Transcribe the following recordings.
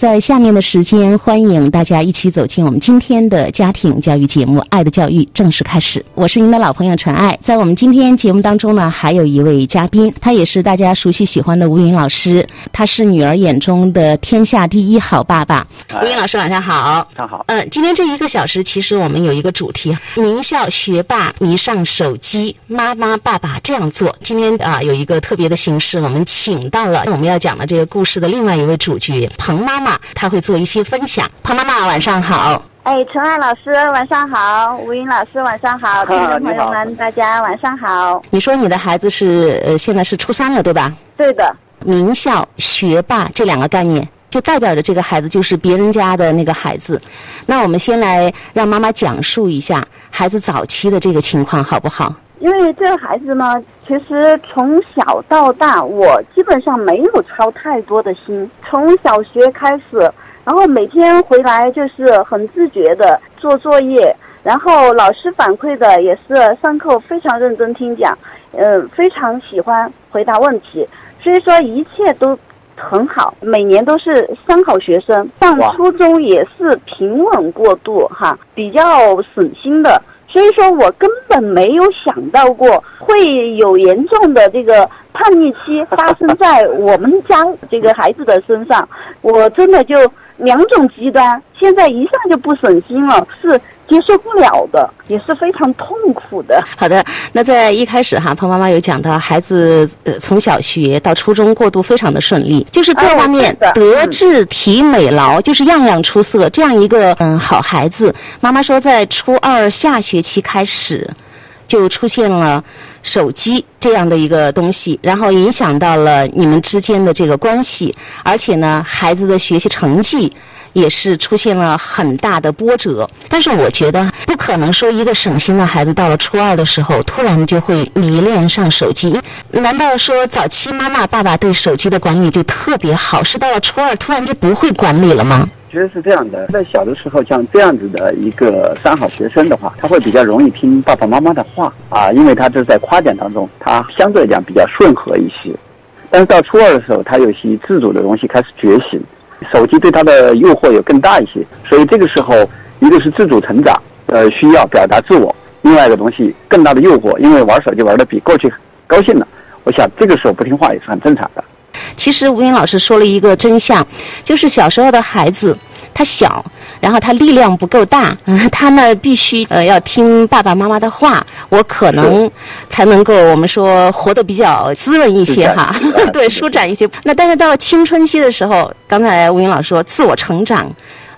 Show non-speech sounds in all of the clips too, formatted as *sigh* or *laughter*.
在下面的时间，欢迎大家一起走进我们今天的家庭教育节目《爱的教育》正式开始。我是您的老朋友陈爱，在我们今天节目当中呢，还有一位嘉宾，他也是大家熟悉喜欢的吴云老师，他是女儿眼中的天下第一好爸爸。吴云老师，晚上好。晚上好。嗯，今天这一个小时，其实我们有一个主题：名校学霸迷上手机，妈妈爸爸这样做。今天啊，有一个特别的形式，我们请到了我们要讲的这个故事的另外一位主角彭妈妈。他会做一些分享。彭妈妈，晚上好。哎，陈爱老师，晚上好。吴云老师，晚上好。听众朋友们，大家晚上好。你说你的孩子是呃，现在是初三了，对吧？对的。名校学霸这两个概念，就代表着这个孩子就是别人家的那个孩子。那我们先来让妈妈讲述一下孩子早期的这个情况，好不好？因为这个孩子呢，其实从小到大，我基本上没有操太多的心。从小学开始，然后每天回来就是很自觉的做作业，然后老师反馈的也是上课非常认真听讲，嗯，非常喜欢回答问题，所以说一切都很好，每年都是三好学生。上初中也是平稳过渡哈，比较省心的。所以说我根本没有想到过会有严重的这个叛逆期发生在我们家这个孩子的身上，我真的就两种极端，现在一下就不省心了，是。接受不了的，也是非常痛苦的。好的，那在一开始哈，彭妈妈有讲到，孩子呃从小学到初中过渡非常的顺利，就是各方面德智体美劳，就是样样出色，这样一个嗯好孩子。妈妈说，在初二下学期开始，就出现了手机这样的一个东西，然后影响到了你们之间的这个关系，而且呢，孩子的学习成绩。也是出现了很大的波折，但是我觉得不可能说一个省心的孩子到了初二的时候突然就会迷恋上手机。难道说早期妈妈爸爸对手机的管理就特别好，是到了初二突然就不会管理了吗？其实是这样的，在小的时候像这样子的一个三好学生的话，他会比较容易听爸爸妈妈的话啊，因为他这是在夸奖当中，他相对来讲比较顺和一些。但是到初二的时候，他有些自主的东西开始觉醒。手机对他的诱惑也更大一些，所以这个时候，一个是自主成长，呃，需要表达自我；另外一个东西更大的诱惑，因为玩手机玩的比过去高兴了。我想这个时候不听话也是很正常的。其实吴英老师说了一个真相，就是小时候的孩子。他小，然后他力量不够大，*laughs* 他呢必须呃要听爸爸妈妈的话，我可能才能够我们说活得比较滋润一些哈，*laughs* 对，舒展一些。那但是到了青春期的时候，刚才吴云老师说自我成长。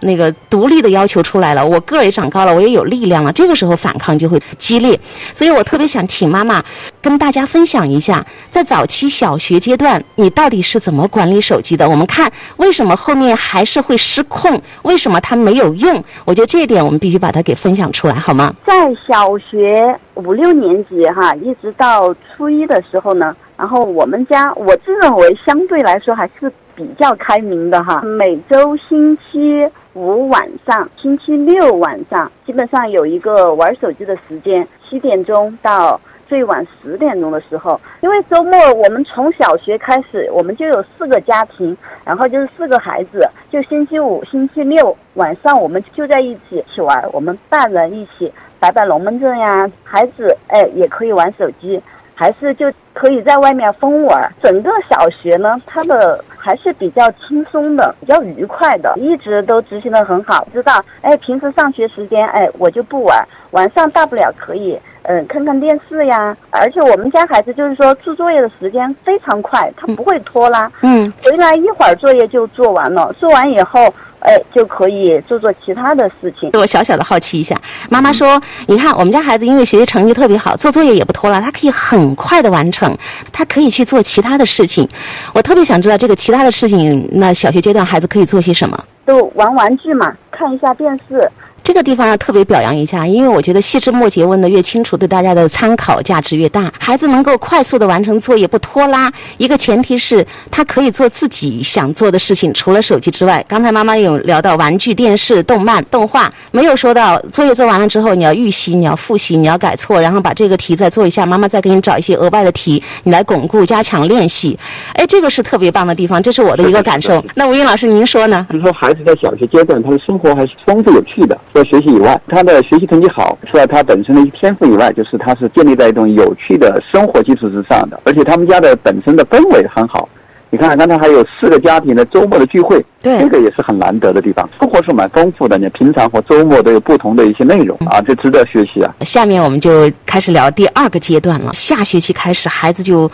那个独立的要求出来了，我个儿也长高了，我也有力量了。这个时候反抗就会激烈，所以我特别想请妈妈跟大家分享一下，在早期小学阶段，你到底是怎么管理手机的？我们看为什么后面还是会失控？为什么它没有用？我觉得这一点我们必须把它给分享出来，好吗？在小学五六年级哈，一直到初一的时候呢，然后我们家我自认为相对来说还是比较开明的哈，每周星期。五晚上，星期六晚上，基本上有一个玩手机的时间，七点钟到最晚十点钟的时候。因为周末我们从小学开始，我们就有四个家庭，然后就是四个孩子，就星期五、星期六晚上我们就在一起一起玩，我们大人一起摆摆龙门阵呀，孩子哎也可以玩手机。还是就可以在外面疯玩。整个小学呢，它的还是比较轻松的，比较愉快的，一直都执行的很好。知道，哎，平时上学时间，哎，我就不玩，晚上大不了可以，嗯，看看电视呀。而且我们家孩子就是说做作业的时间非常快，他不会拖拉，嗯，回来一会儿作业就做完了，做完以后。哎，就可以做做其他的事情。我小小的好奇一下，妈妈说：“你看，我们家孩子因为学习成绩特别好，做作业也不拖拉，他可以很快的完成，他可以去做其他的事情。我特别想知道这个其他的事情，那小学阶段孩子可以做些什么？都玩玩具嘛，看一下电视，这个地方要特别表扬一下，因为我觉得细枝末节问的越清楚，对大家的参考价值越大。孩子能够快速的完成作业，不拖拉，一个前提是他可以做自己想做的事情，除了手机之外。刚才妈妈有聊到玩具、电视、动漫、动画，没有说到作业做完了之后你要预习、你要复习、你要改错，然后把这个题再做一下，妈妈再给你找一些额外的题，你来巩固、加强练习。*laughs* 哎，这个是特别棒的地方，这是我的一个感受。那吴英老师，您说呢？就是说，孩子在小学阶段，他的生活还是丰富有趣的。除了学习以外，他的学习成绩好，除了他本身的一天赋以外，就是他是建立在一种有趣的生活基础之上的。而且他们家的本身的氛围很好。你看，刚才还有四个家庭的周末的聚会，对，这个也是很难得的地方。生活是蛮丰富的，你平常和周末都有不同的一些内容啊，这值得学习啊。下面我们就开始聊第二个阶段了。下学期开始，孩子就。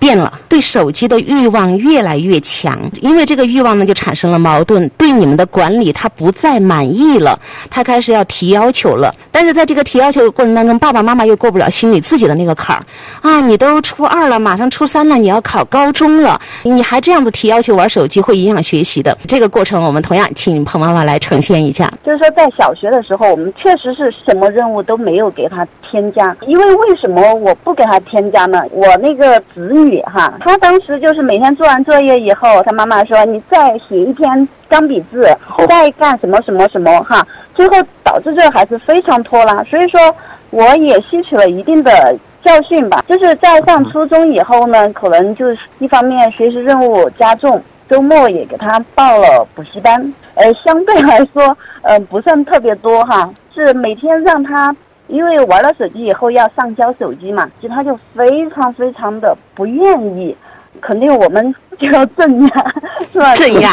变了，对手机的欲望越来越强，因为这个欲望呢，就产生了矛盾。对你们的管理，他不再满意了，他开始要提要求了。但是在这个提要求的过程当中，爸爸妈妈又过不了心里自己的那个坎儿啊！你都初二了，马上初三了，你要考高中了，你还这样子提要求玩手机，会影响学习的。这个过程，我们同样请彭妈妈来呈现一下。就是说，在小学的时候，我们确实是什么任务都没有给他添加，因为为什么我不给他添加呢？我那个子女。哈，他当时就是每天做完作业以后，他妈妈说你再写一篇钢笔字，再干什么什么什么哈，最后导致这个孩子非常拖拉。所以说，我也吸取了一定的教训吧。就是在上初中以后呢，可能就是一方面学习任务加重，周末也给他报了补习班，呃，相对来说，呃，不算特别多哈，是每天让他。因为玩了手机以后要上交手机嘛，其实他就非常非常的不愿意，肯定我们就要镇压，*laughs* 是吧？镇压，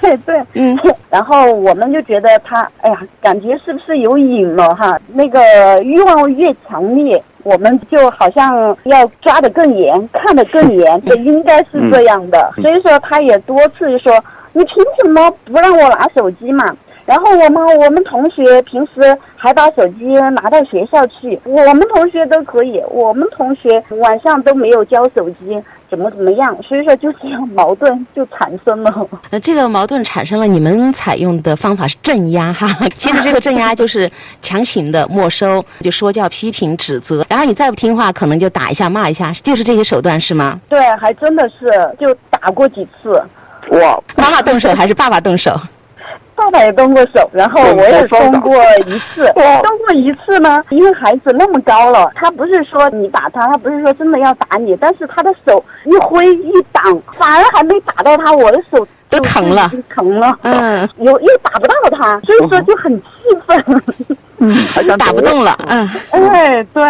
对对，嗯。然后我们就觉得他，哎呀，感觉是不是有瘾了哈？那个欲望越强烈，我们就好像要抓得更严，看得更严，这应该是这样的。所以说，他也多次就说：“你凭什么不让我拿手机嘛？”然后我们我们同学平时还把手机拿到学校去，我们同学都可以，我们同学晚上都没有交手机，怎么怎么样？所以说就这样矛盾就产生了。*laughs* 那这个矛盾产生了，你们采用的方法是镇压哈。*laughs* 其实这个镇压就是强行的没收，就说教、批评、指责，然后你再不听话，可能就打一下、骂一下，就是这些手段是吗？对，还真的是就打过几次。我，妈妈动手还是爸爸动手？爸爸也动过手，然后我也动过一次。*laughs* 动过一次呢，因为孩子那么高了，他不是说你打他，他不是说真的要打你，但是他的手一挥一挡，反而还没打到他，我的手都疼了，疼了。嗯，又又打不到他，所以说就很气愤。嗯，打不动了。嗯，哎，对。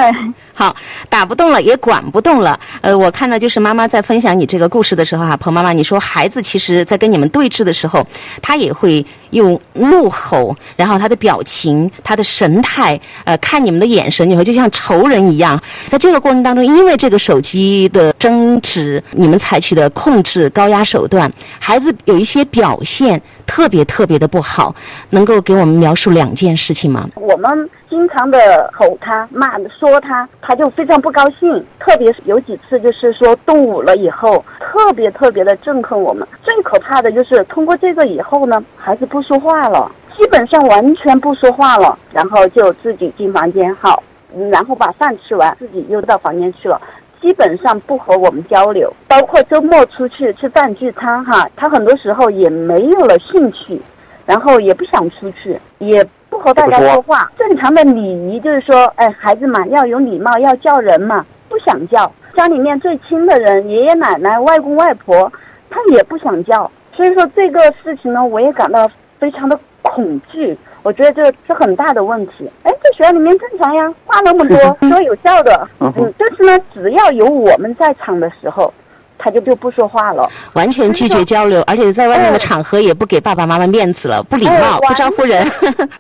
好，打不动了，也管不动了。呃，我看到就是妈妈在分享你这个故事的时候哈，彭妈妈，你说孩子其实在跟你们对峙的时候，他也会用怒吼，然后他的表情、他的神态，呃，看你们的眼神，你会就像仇人一样。在这个过程当中，因为这个手机的争执，你们采取的控制高压手段，孩子有一些表现特别特别的不好，能够给我们描述两件事情吗？我们。经常的吼他、骂、说他，他就非常不高兴。特别是有几次，就是说动武了以后，特别特别的憎恨我们。最可怕的就是通过这个以后呢，孩子不说话了，基本上完全不说话了，然后就自己进房间好，然后把饭吃完，自己又到房间去了，基本上不和我们交流。包括周末出去吃饭聚餐哈，他很多时候也没有了兴趣，然后也不想出去，也。不和大家说话，正常的礼仪就是说，哎，孩子嘛要有礼貌，要叫人嘛，不想叫。家里面最亲的人，爷爷奶奶、外公外婆，他也不想叫。所以说这个事情呢，我也感到非常的恐惧。我觉得这是很大的问题。哎，在学校里面正常呀，话那么多，*laughs* 说有笑的。嗯，但是呢，只要有我们在场的时候。他就就不说话了，完全拒绝交流，而且在外面的场合也不给爸爸妈妈面子了，不礼貌，不招呼人。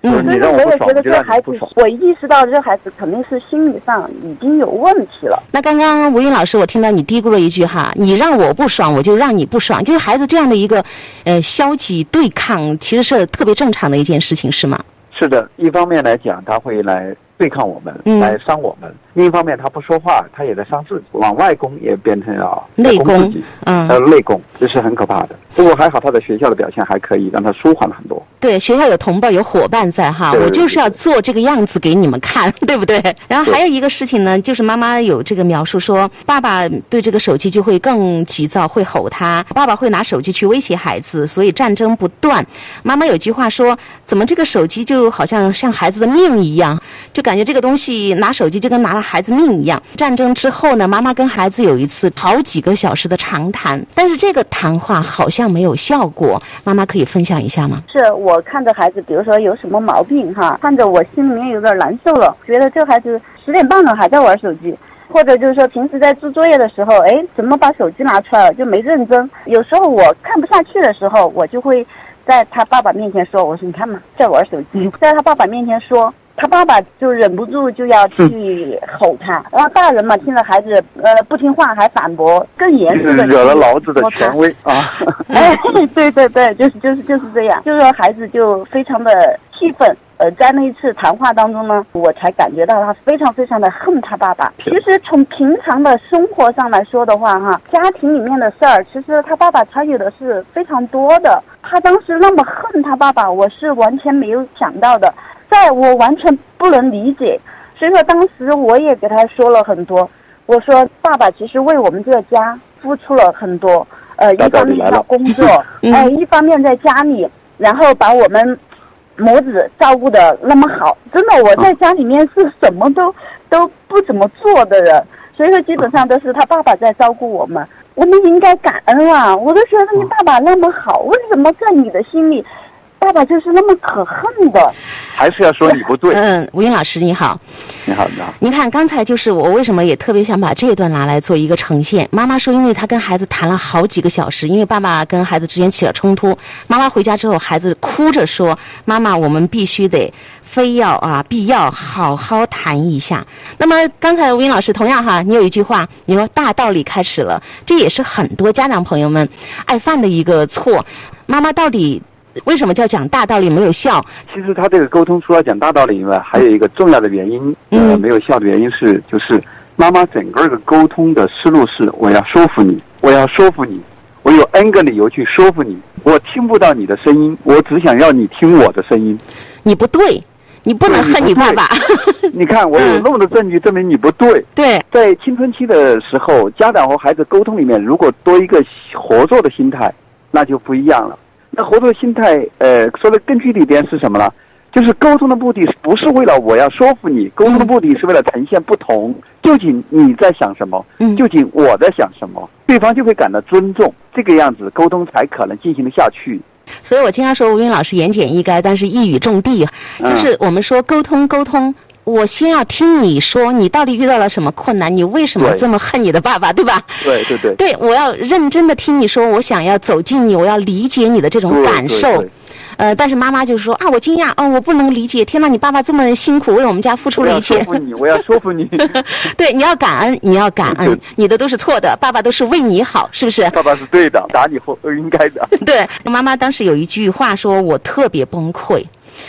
嗯，所以我也觉得这孩子，我意识到这孩子肯定是心理上已经有问题了。那刚刚吴云老师，我听到你嘀咕了一句哈，你让我不爽，我就让你不爽，就是孩子这样的一个呃消极对抗，其实是特别正常的一件事情，是吗？是的，一方面来讲，他会来对抗我们，来伤我们。另一方面他不说话，他也在伤自己，往外攻也变成了内攻，嗯，呃，内攻，这是很可怕的。不过还好，他在学校的表现还可以，让他舒缓了很多。对，学校有同伴有伙伴在哈，我就是要做这个样子给你们看，对不对？然后还有一个事情呢，就是妈妈有这个描述说，爸爸对这个手机就会更急躁，会吼他，爸爸会拿手机去威胁孩子，所以战争不断。妈妈有句话说，怎么这个手机就好像像孩子的命一样，就感觉这个东西拿手机就跟拿了孩子命一样。战争之后呢，妈妈跟孩子有一次好几个小时的长谈，但是这个谈话好像没有效果。妈妈可以分享一下吗？是我我看着孩子，比如说有什么毛病哈，看着我心里面有点难受了，觉得这孩子十点半了还在玩手机。或者就是说，平时在做作业的时候，哎，怎么把手机拿出来了就没认真？有时候我看不下去的时候，我就会在他爸爸面前说：“我说你看嘛，在玩手机。”在他爸爸面前说，他爸爸就忍不住就要去吼他。然后大人嘛，听着孩子呃不听话还反驳，更严肃的惹了老子的权威啊！*laughs* 哎，对对对，就是就是就是这样，就是说孩子就非常的气愤。呃，在那一次谈话当中呢，我才感觉到他非常非常的恨他爸爸。其实从平常的生活上来说的话，哈，家庭里面的事儿，其实他爸爸参与的是非常多的。他当时那么恨他爸爸，我是完全没有想到的，在我完全不能理解。所以说，当时我也给他说了很多。我说，爸爸其实为我们这个家付出了很多。呃，一方面要工作，*laughs* 哎，一方面在家里，然后把我们。母子照顾的那么好，真的，我在家里面是什么都 *laughs* 都不怎么做的人，所以说基本上都是他爸爸在照顾我们，我们应该感恩啊！我都觉得你爸爸那么好，为什么在你的心里？爸爸就是那么可恨的，还是要说你不对。嗯，吴英老师你好，你好你好。您看刚才就是我为什么也特别想把这一段拿来做一个呈现。妈妈说，因为她跟孩子谈了好几个小时，因为爸爸跟孩子之间起了冲突。妈妈回家之后，孩子哭着说：“妈妈，我们必须得非要啊，必要好好谈一下。”那么刚才吴英老师同样哈，你有一句话，你说大道理开始了，这也是很多家长朋友们爱犯的一个错。妈妈到底？为什么叫讲大道理没有效？其实他这个沟通除了讲大道理以外，还有一个重要的原因，呃，没有效的原因是，就是妈妈整个的沟通的思路是：我要说服你，我要说服你，我有 N 个理由去说服你。我听不到你的声音，我只想要你听我的声音。你不对，你不能恨你爸爸。*laughs* 你看，我有那么多证据证明你不对。对，在青春期的时候，家长和孩子沟通里面，如果多一个合作的心态，那就不一样了。那合作心态，呃，说的更具体点是什么呢？就是沟通的目的不是为了我要说服你，沟通的目的是为了呈现不同。究竟你在想什么？究竟我在想什么？对方就会感到尊重，这个样子沟通才可能进行的下去。所以我经常说吴云老师言简意赅，但是一语中的，就是我们说沟通沟通。我先要听你说，你到底遇到了什么困难？你为什么这么恨你的爸爸，对吧？对对对。对，我要认真的听你说，我想要走进你，我要理解你的这种感受。呃，但是妈妈就是说啊，我惊讶，哦，我不能理解。天呐，你爸爸这么辛苦，为我们家付出了一切。我要说服你，我要说服你。*laughs* 对，你要感恩，你要感恩，你的都是错的，爸爸都是为你好，是不是？爸爸是对的，打你后应该的。*laughs* 对，妈妈当时有一句话说，我特别崩溃。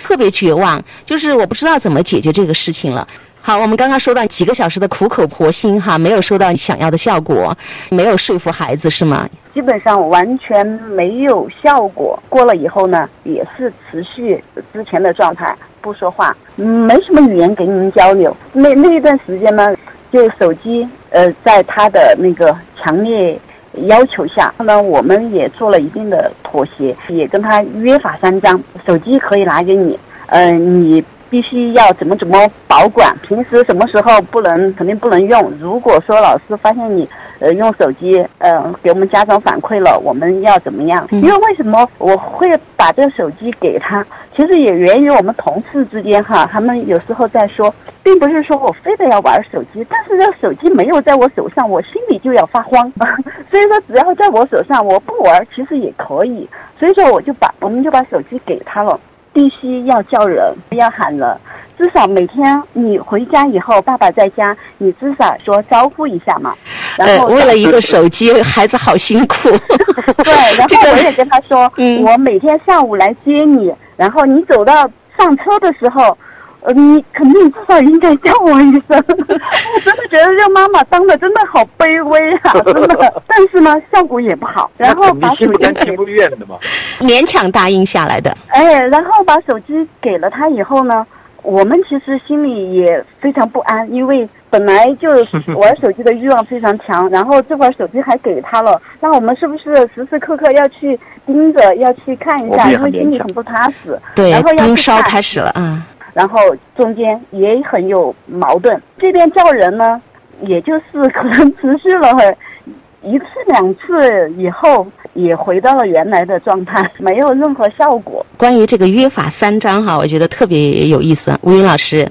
特别绝望，就是我不知道怎么解决这个事情了。好，我们刚刚说到几个小时的苦口婆心哈，没有收到你想要的效果，没有说服孩子是吗？基本上完全没有效果。过了以后呢，也是持续之前的状态，不说话，没什么语言跟您交流。那那一段时间呢，就手机呃，在他的那个强烈。要求下，那我们也做了一定的妥协，也跟他约法三章。手机可以拿给你，嗯，你必须要怎么怎么保管，平时什么时候不能，肯定不能用。如果说老师发现你。呃，用手机，呃，给我们家长反馈了，我们要怎么样？因为为什么我会把这个手机给他？其实也源于我们同事之间哈，他们有时候在说，并不是说我非得要玩手机，但是这手机没有在我手上，我心里就要发慌。*laughs* 所以说，只要在我手上，我不玩其实也可以。所以说，我就把我们就把手机给他了，必须要叫人，不要喊人。至少每天你回家以后，爸爸在家，你至少说招呼一下嘛。然后为了一个手机，孩子好辛苦。*laughs* 对，*laughs* 然后我也跟他说，我每天下午来接你，然后你走到上车的时候，呃，你肯定至少应该叫我一声。*laughs* 我真的觉得让妈妈当的真的好卑微啊，*laughs* 真的。但是呢，效果也不好。然后把心不甘情不愿的嘛，勉强答应下来的。哎，然后把手机给了他以后呢，我们其实心里也非常不安，因为本来就 *laughs* 玩手机的欲望非常强，然后这会儿手机还给他了，那我们是不是时时刻刻要去盯着，要去看一下，因为心里很不踏实。对，然后要盯去看梢开始了啊。然后中间也很有矛盾。这边叫人呢，也就是可能持续了一次两次以后，也回到了原来的状态，没有任何效果。关于这个约法三章哈，我觉得特别有意思。吴云老师，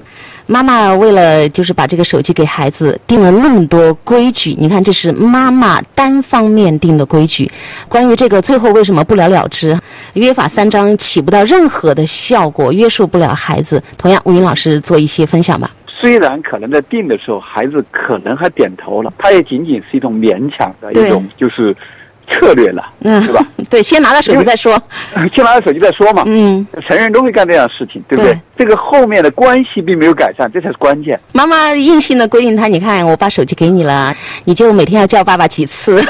妈妈为了就是把这个手机给孩子定了那么多规矩，你看这是妈妈单方面定的规矩。关于这个最后为什么不了了之？约法三章起不到任何的效果，约束不了孩子。同样，吴云老师做一些分享吧。虽然可能在定的时候，孩子可能还点头了，他也仅仅是一种勉强的一种就是策略了，嗯，对吧？*laughs* 对，先拿到手机再说。先拿到手机再说嘛。嗯，成人都会干这样的事情，对不对？对这个后面的关系并没有改善，这才是关键。妈妈硬性的规定他，你看我把手机给你了，你就每天要叫爸爸几次，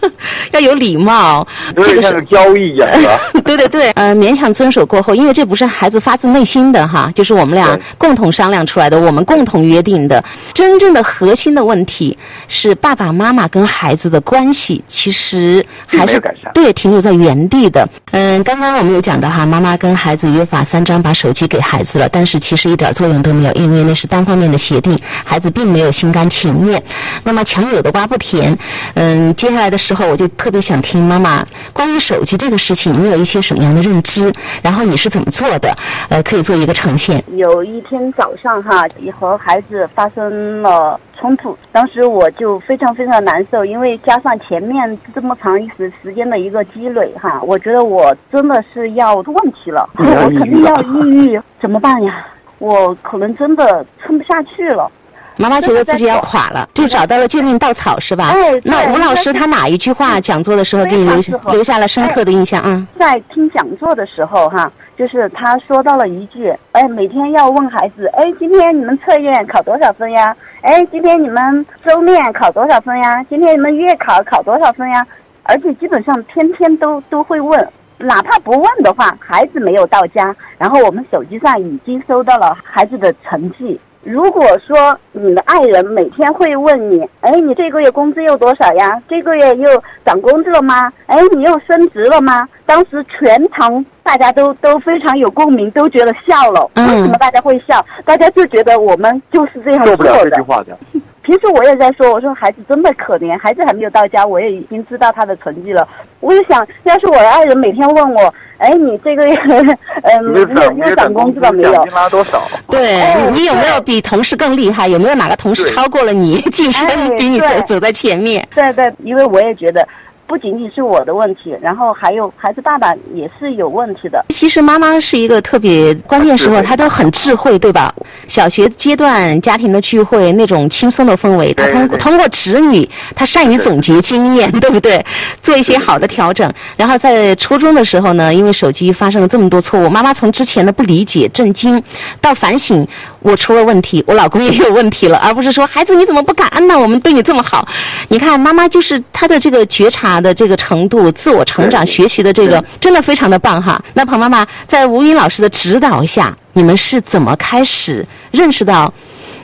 *laughs* 要有礼貌。这个是交易一样，是吧？*laughs* 对对对，呃，勉强遵守过后，因为这不是孩子发自内心的哈，就是我们俩共同商量出来的，我们共同约定的。真正的核心的问题是爸爸妈妈跟孩子的关系，其实还是对停留在原地的。嗯，刚刚我们有讲到哈，妈妈跟孩子约法三章，把手机给孩子了，但是其实一点作用都没有，因为那是单方面的协定，孩子并没有心甘情愿。那么强扭的瓜不甜，嗯，接下来的时候我就特别想听妈妈关于手机这个事情，你有一些什么样的认知？然后你是怎么做的？呃，可以做一个呈现。有一天早上哈，也和孩子发生了冲突，当时我就非常非常难受，因为加上前面这么长一时时间的一个积累哈，我觉得我真的是要出问题了，我肯定要抑郁，怎么办呀？我可能真的撑不下去了。妈妈觉得自己要垮了，就找到了救命稻草，是吧？哎对那吴老师他哪一句话讲座的时候给你留下留下了深刻的印象啊？在听讲座的时候，哈，就是他说到了一句，哎，每天要问孩子，哎，今天你们测验考多少分呀？哎，今天你们周面考多少分呀？今天你们月考考多少分呀？而且基本上天天都都会问，哪怕不问的话，孩子没有到家，然后我们手机上已经收到了孩子的成绩。如果说你的爱人每天会问你，哎，你这个月工资又多少呀？这个月又涨工资了吗？哎，你又升职了吗？当时全场大家都都非常有共鸣，都觉得笑了。嗯为什么大家会笑？大家就觉得我们就是这样做做不了这句。话的。平时我也在说，我说孩子真的可怜，孩子还没有到家，我也已经知道他的成绩了。我就想，要是我的爱人每天问我，哎，你这个月，*laughs* 嗯，你的又涨工资了没有奖？金拿多少？对哎你有没有比同事更厉害？有没有哪个同事超过了你，晋升哎比你走走在前面？对对，因为我也觉得，不仅仅是我的问题，然后还有孩子爸爸也是有问题的。其实妈妈是一个特别关键时候，她都很智慧，对吧？小学阶段家庭的聚会那种轻松的氛围，她通通过子女，她善于总结经验，对不对？*laughs* 做一些好的调整。然后在初中的时候呢，因为手机发生了这么多错误，妈妈从之前的不理解、震惊，到反省我出了问题，我老公也有问题了，而不是说孩子你怎么不感恩呢？我们对你这么好，你看妈妈就是她的这个觉察的这个程度、自我成长、学习的这个真的非常的棒哈。那彭妈妈在吴云老师的指导下，你们是怎么开始认识到？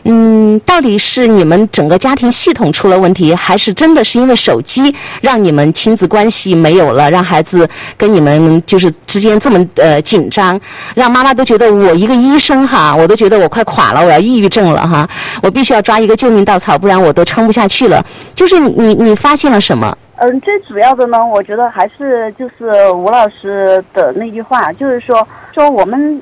嗯，到底是你们整个家庭系统出了问题，还是真的是因为手机让你们亲子关系没有了，让孩子跟你们就是之间这么呃紧张，让妈妈都觉得我一个医生哈，我都觉得我快垮了，我要抑郁症了哈，我必须要抓一个救命稻草，不然我都撑不下去了。就是你你你发现了什么？嗯，最主要的呢，我觉得还是就是吴老师的那句话，就是说说我们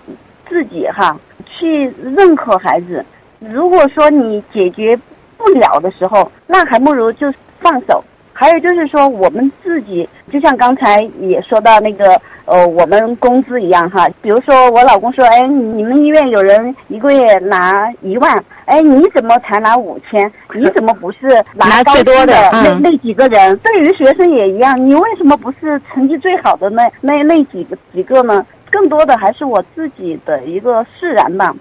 自己哈，去认可孩子。如果说你解决不了的时候，那还不如就放手。还有就是说，我们自己就像刚才也说到那个呃，我们工资一样哈。比如说我老公说，哎，你们医院有人一个月拿一万，哎，你怎么才拿五千？你怎么不是拿最多的那、嗯那几个人？对于学生也一样，你为什么不是成绩最好的那那那几个几个呢？更多的还是我自己的一个释然吧。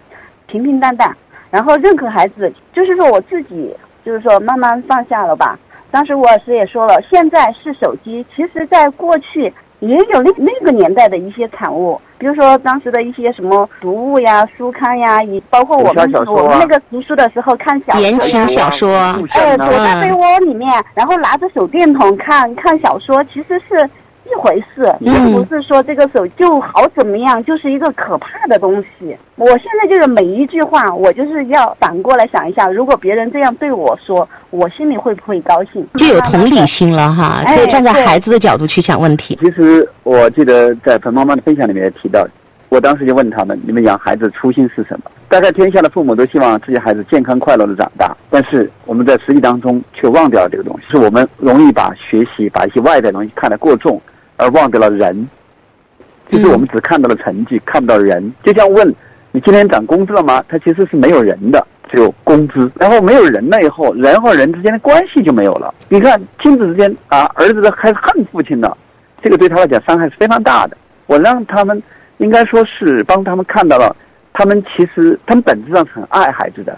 平平淡淡。然后认可孩子，就是说我自己，就是说慢慢放下了吧。当时吴老师也说了，现在是手机，其实在过去也有那那个年代的一些产物，比如说当时的一些什么读物呀、书刊呀，也包括我们我们那个读书的时候看小言情小说，哎，躲在被窝里面，然后拿着手电筒看看小说，其实是。一回事，并不是说这个手就好怎么样，就是一个可怕的东西。我现在就是每一句话，我就是要反过来想一下，如果别人这样对我说，我心里会不会高兴？就有同理心了哈，可以站在孩子的角度去想问题。其实我记得在彭妈妈的分享里面也提到，我当时就问他们：你们养孩子初心是什么？大概天下的父母都希望自己孩子健康快乐的长大，但是我们在实际当中却忘掉了这个东西，是我们容易把学习、把一些外在东西看得过重。而忘掉了人，就是我们只看到了成绩，看不到人。就像问你今天涨工资了吗？他其实是没有人的，只有工资。然后没有人了以后，人和人之间的关系就没有了。你看亲子之间啊，儿子开始恨父亲了，这个对他来讲伤害是非常大的。我让他们应该说是帮他们看到了，他们其实他们本质上是很爱孩子的，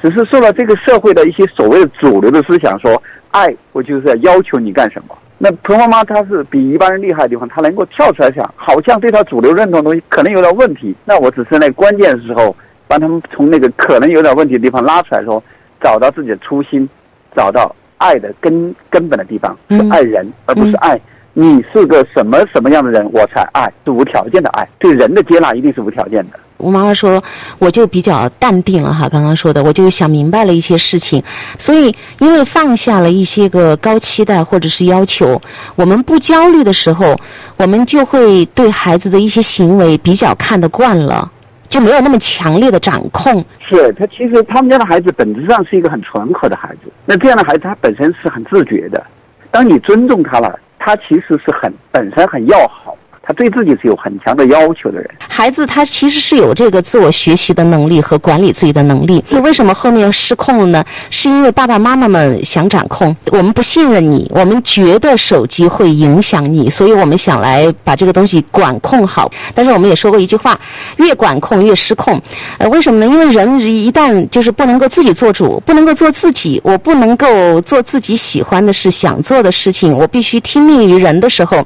只是受到这个社会的一些所谓的主流的思想说，爱我就是要要求你干什么。那彭妈妈她是比一般人厉害的地方，她能够跳出来想，好像对她主流认同的东西可能有点问题。那我只是在关键时候帮他们从那个可能有点问题的地方拉出来，说找到自己的初心，找到爱的根根本的地方是爱人，而不是爱你是个什么什么样的人我才爱，是无条件的爱，对人的接纳一定是无条件的。吴妈妈说：“我就比较淡定了哈，刚刚说的，我就想明白了一些事情。所以，因为放下了一些个高期待或者是要求，我们不焦虑的时候，我们就会对孩子的一些行为比较看得惯了，就没有那么强烈的掌控。是他其实他们家的孩子本质上是一个很淳朴的孩子。那这样的孩子他本身是很自觉的，当你尊重他了，他其实是很本身很要好。”他对自己是有很强的要求的人。孩子他其实是有这个自我学习的能力和管理自己的能力。那为什么后面失控了呢？是因为爸爸妈妈们想掌控，我们不信任你，我们觉得手机会影响你，所以我们想来把这个东西管控好。但是我们也说过一句话：越管控越失控。呃，为什么呢？因为人一旦就是不能够自己做主，不能够做自己，我不能够做自己喜欢的事、想做的事情，我必须听命于人的时候，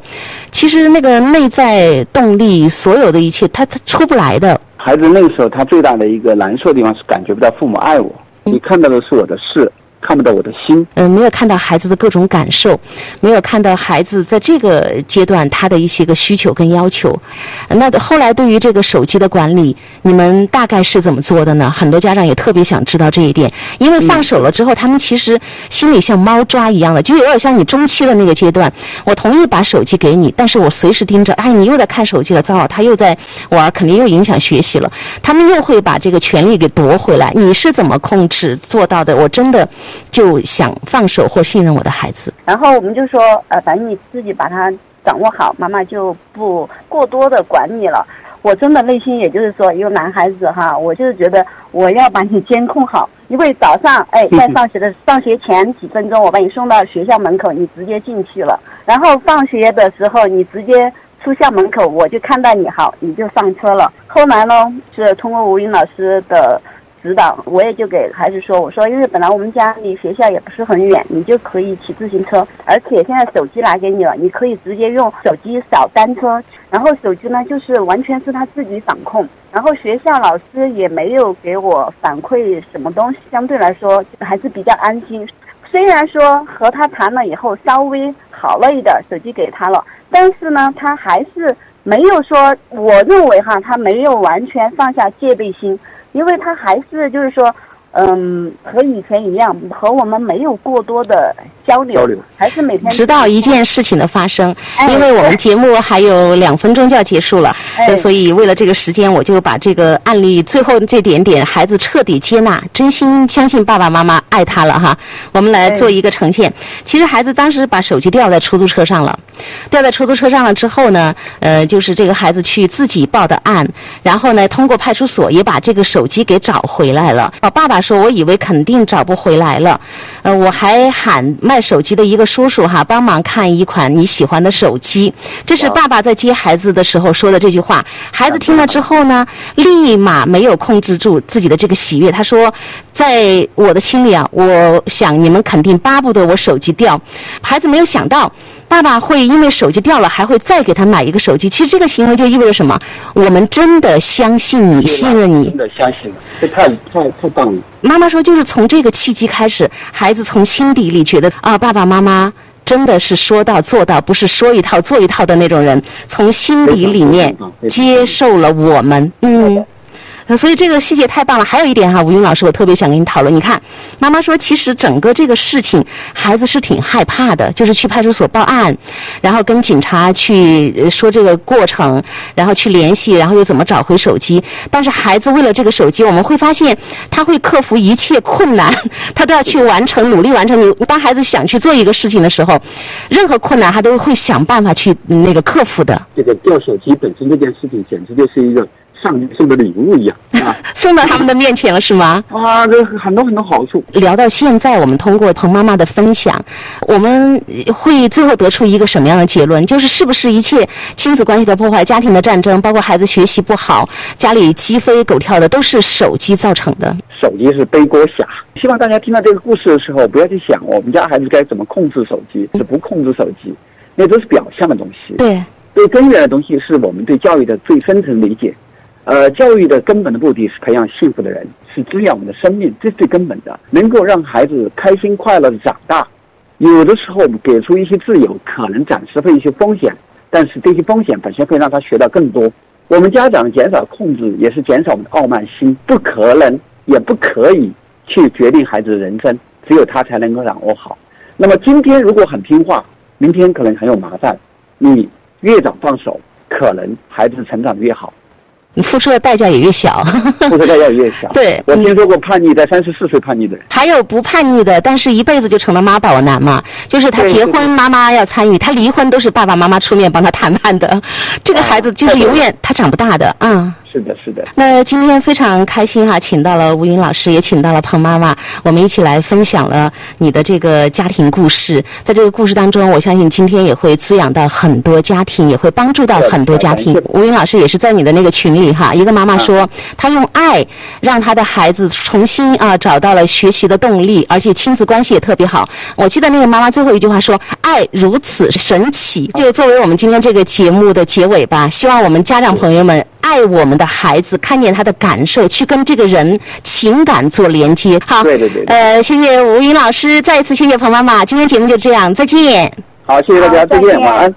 其实那个内。在动力，所有的一切，他他出不来的。孩子那个时候，他最大的一个难受的地方是感觉不到父母爱我，你看到的是我的事。看不到我的心，嗯，没有看到孩子的各种感受，没有看到孩子在这个阶段他的一些个需求跟要求。那后来对于这个手机的管理，你们大概是怎么做的呢？很多家长也特别想知道这一点，因为放手了之后，他们其实心里像猫抓一样的，就有点像你中期的那个阶段。我同意把手机给你，但是我随时盯着，哎，你又在看手机了，糟，他又在玩，肯定又影响学习了。他们又会把这个权利给夺回来。你是怎么控制做到的？我真的。就想放手或信任我的孩子，然后我们就说，呃，反正你自己把它掌握好，妈妈就不过多的管你了。我真的内心也就是说，一个男孩子哈，我就是觉得我要把你监控好，因为早上哎，在上学的上学前几分钟，我把你送到学校门口，你直接进去了，然后放学的时候，你直接出校门口，我就看到你好，你就上车了。后来呢，是通过吴云老师的。指导，我也就给孩子说，我说，因为本来我们家离学校也不是很远，你就可以骑自行车，而且现在手机拿给你了，你可以直接用手机扫单车，然后手机呢就是完全是他自己掌控，然后学校老师也没有给我反馈什么东西，相对来说还是比较安心。虽然说和他谈了以后稍微好了一点，手机给他了，但是呢，他还是没有说，我认为哈，他没有完全放下戒备心。因为他还是就是说，嗯，和以前一样，和我们没有过多的交流，交流还是每天直到一件事情的发生。因为我们节目还有两分钟就要结束了，所以为了这个时间，我就把这个案例最后这点点，孩子彻底接纳，真心相信爸爸妈妈爱他了哈。我们来做一个呈现。其实孩子当时把手机掉在出租车上了，掉在出租车上了之后呢，呃，就是这个孩子去自己报的案，然后呢，通过派出所也把这个手。机给找回来了。爸爸说：“我以为肯定找不回来了，呃，我还喊卖手机的一个叔叔哈，帮忙看一款你喜欢的手机。”这是爸爸在接孩子的时候说的这句话。孩子听了之后呢，立马没有控制住自己的这个喜悦。他说：“在我的心里啊，我想你们肯定巴不得我手机掉。”孩子没有想到。爸爸会因为手机掉了，还会再给他买一个手机。其实这个行为就意味着什么？我们真的相信你，信任你。真的相信，这太太太棒了。妈妈说，就是从这个契机开始，孩子从心底里觉得啊，爸爸妈妈真的是说到做到，不是说一套做一套的那种人，从心底里面接受了我们。嗯。所以这个细节太棒了。还有一点哈，吴英老师，我特别想跟你讨论。你看，妈妈说，其实整个这个事情，孩子是挺害怕的，就是去派出所报案，然后跟警察去说这个过程，然后去联系，然后又怎么找回手机。但是孩子为了这个手机，我们会发现他会克服一切困难，他都要去完成，努力完成。你当孩子想去做一个事情的时候，任何困难他都会想办法去那个克服的。这个掉手机本身这件事情，简直就是一个。上帝送的礼物一样 *laughs* 啊，送到他们的面前了是吗？啊，这很多很多好处。聊到现在，我们通过彭妈妈的分享，我们会最后得出一个什么样的结论？就是是不是一切亲子关系的破坏、家庭的战争，包括孩子学习不好、家里鸡飞狗跳的，都是手机造成的？手机是背锅侠。希望大家听到这个故事的时候，不要去想我们家孩子该怎么控制手机，是不控制手机，那都是表象的东西。对，最根源的东西是我们对教育的最深层理解。呃，教育的根本的目的是培养幸福的人，是滋养我们的生命，这是最根本的，能够让孩子开心快乐的长大。有的时候我们给出一些自由，可能暂时会一些风险，但是这些风险本身会让他学到更多。我们家长减少控制，也是减少我们的傲慢心。不可能，也不可以去决定孩子的人生，只有他才能够掌握好。那么今天如果很听话，明天可能很有麻烦。你越早放手，可能孩子成长的越好。你付出的代价也越小，*laughs* 付出代价也越小。对，我听说过叛逆在三十四岁叛逆的人，还有不叛逆的，但是一辈子就成了妈宝男嘛。就是他结婚，妈妈要参与；他离婚，都是爸爸妈妈出面帮他谈判的。这个孩子就是永远他长不大的，嗯。是的，是的。那今天非常开心哈，请到了吴云老师，也请到了彭妈妈，我们一起来分享了你的这个家庭故事。在这个故事当中，我相信今天也会滋养到很多家庭，也会帮助到很多家庭。吴云老师也是在你的那个群里哈，一个妈妈说，她用爱让她的孩子重新啊找到了学习的动力，而且亲子关系也特别好。我记得那个妈妈最后一句话说：“爱如此神奇。”就作为我们今天这个节目的结尾吧，希望我们家长朋友们。爱我们的孩子，看见他的感受，去跟这个人情感做连接。好，对对对。呃，谢谢吴云老师，再一次谢谢彭妈妈。今天节目就这样，再见。好，谢谢大家，再见，晚安。